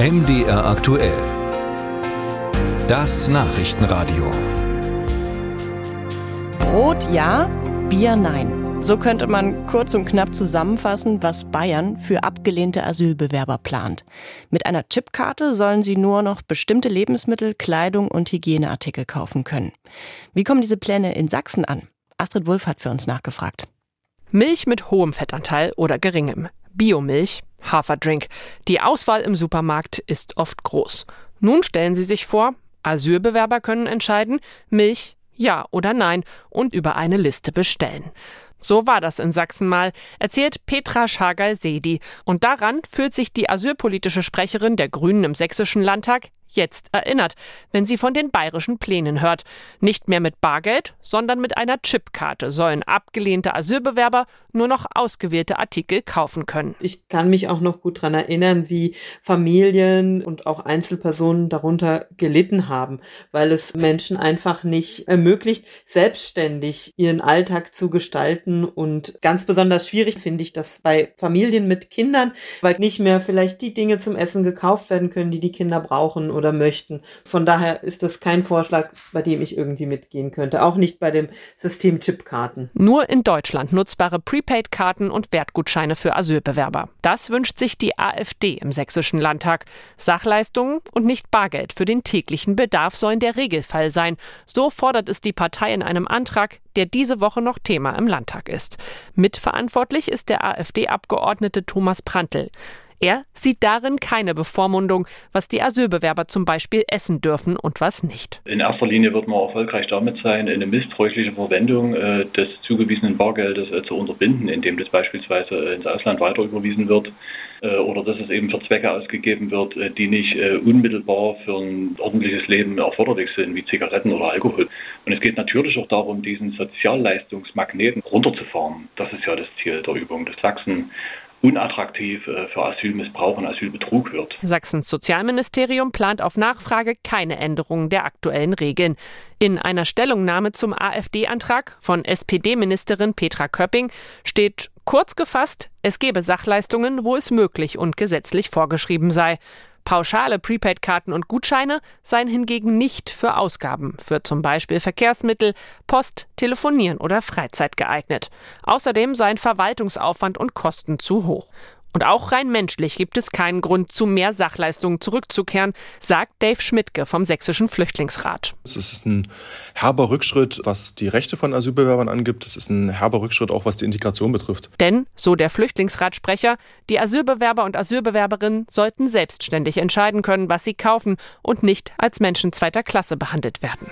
MDR aktuell. Das Nachrichtenradio. Brot ja, Bier nein. So könnte man kurz und knapp zusammenfassen, was Bayern für abgelehnte Asylbewerber plant. Mit einer Chipkarte sollen sie nur noch bestimmte Lebensmittel, Kleidung und Hygieneartikel kaufen können. Wie kommen diese Pläne in Sachsen an? Astrid Wulff hat für uns nachgefragt. Milch mit hohem Fettanteil oder geringem. Biomilch, Haferdrink. Die Auswahl im Supermarkt ist oft groß. Nun stellen Sie sich vor, Asylbewerber können entscheiden, Milch ja oder nein und über eine Liste bestellen. So war das in Sachsen mal, erzählt Petra Schagal-Sedi. Und daran fühlt sich die asylpolitische Sprecherin der Grünen im Sächsischen Landtag jetzt erinnert, wenn sie von den bayerischen Plänen hört. Nicht mehr mit Bargeld, sondern mit einer Chipkarte sollen abgelehnte Asylbewerber nur noch ausgewählte Artikel kaufen können. Ich kann mich auch noch gut daran erinnern, wie Familien und auch Einzelpersonen darunter gelitten haben, weil es Menschen einfach nicht ermöglicht, selbstständig ihren Alltag zu gestalten. Und ganz besonders schwierig finde ich das bei Familien mit Kindern, weil nicht mehr vielleicht die Dinge zum Essen gekauft werden können, die die Kinder brauchen oder möchten. Von daher ist das kein Vorschlag, bei dem ich irgendwie mitgehen könnte. Auch nicht bei dem System Chipkarten. Nur in Deutschland nutzbare Prepaid-Karten und Wertgutscheine für Asylbewerber. Das wünscht sich die AfD im Sächsischen Landtag. Sachleistungen und nicht Bargeld für den täglichen Bedarf sollen der Regelfall sein. So fordert es die Partei in einem Antrag, der diese Woche noch Thema im Landtag ist. Mitverantwortlich ist der AfD-Abgeordnete Thomas Prantl. Er sieht darin keine Bevormundung, was die Asylbewerber zum Beispiel essen dürfen und was nicht. In erster Linie wird man erfolgreich damit sein, eine missbräuchliche Verwendung äh, des zugewiesenen Bargeldes äh, zu unterbinden, indem das beispielsweise äh, ins Ausland weiterüberwiesen wird äh, oder dass es eben für Zwecke ausgegeben wird, äh, die nicht äh, unmittelbar für ein ordentliches Leben erforderlich sind, wie Zigaretten oder Alkohol. Und es geht natürlich auch darum, diesen Sozialleistungsmagneten runterzufahren. Das ist ja das Ziel der Übung, dass Sachsen unattraktiv äh, für Asylmissbrauch und Asylbetrug wird. Sachsens Sozialministerium plant auf Nachfrage keine Änderungen der aktuellen Regeln. In einer Stellungnahme zum AfD-Antrag von SPD-Ministerin Petra Köpping steht kurz gefasst, es gebe Sachleistungen, wo es möglich und gesetzlich vorgeschrieben sei. Pauschale Prepaid-Karten und Gutscheine seien hingegen nicht für Ausgaben für zum Beispiel Verkehrsmittel, Post, Telefonieren oder Freizeit geeignet. Außerdem seien Verwaltungsaufwand und Kosten zu hoch. Und auch rein menschlich gibt es keinen Grund, zu mehr Sachleistungen zurückzukehren, sagt Dave Schmidtke vom Sächsischen Flüchtlingsrat. Es ist ein herber Rückschritt, was die Rechte von Asylbewerbern angibt. Es ist ein herber Rückschritt auch, was die Integration betrifft. Denn, so der Flüchtlingsratsprecher, die Asylbewerber und Asylbewerberinnen sollten selbstständig entscheiden können, was sie kaufen und nicht als Menschen zweiter Klasse behandelt werden.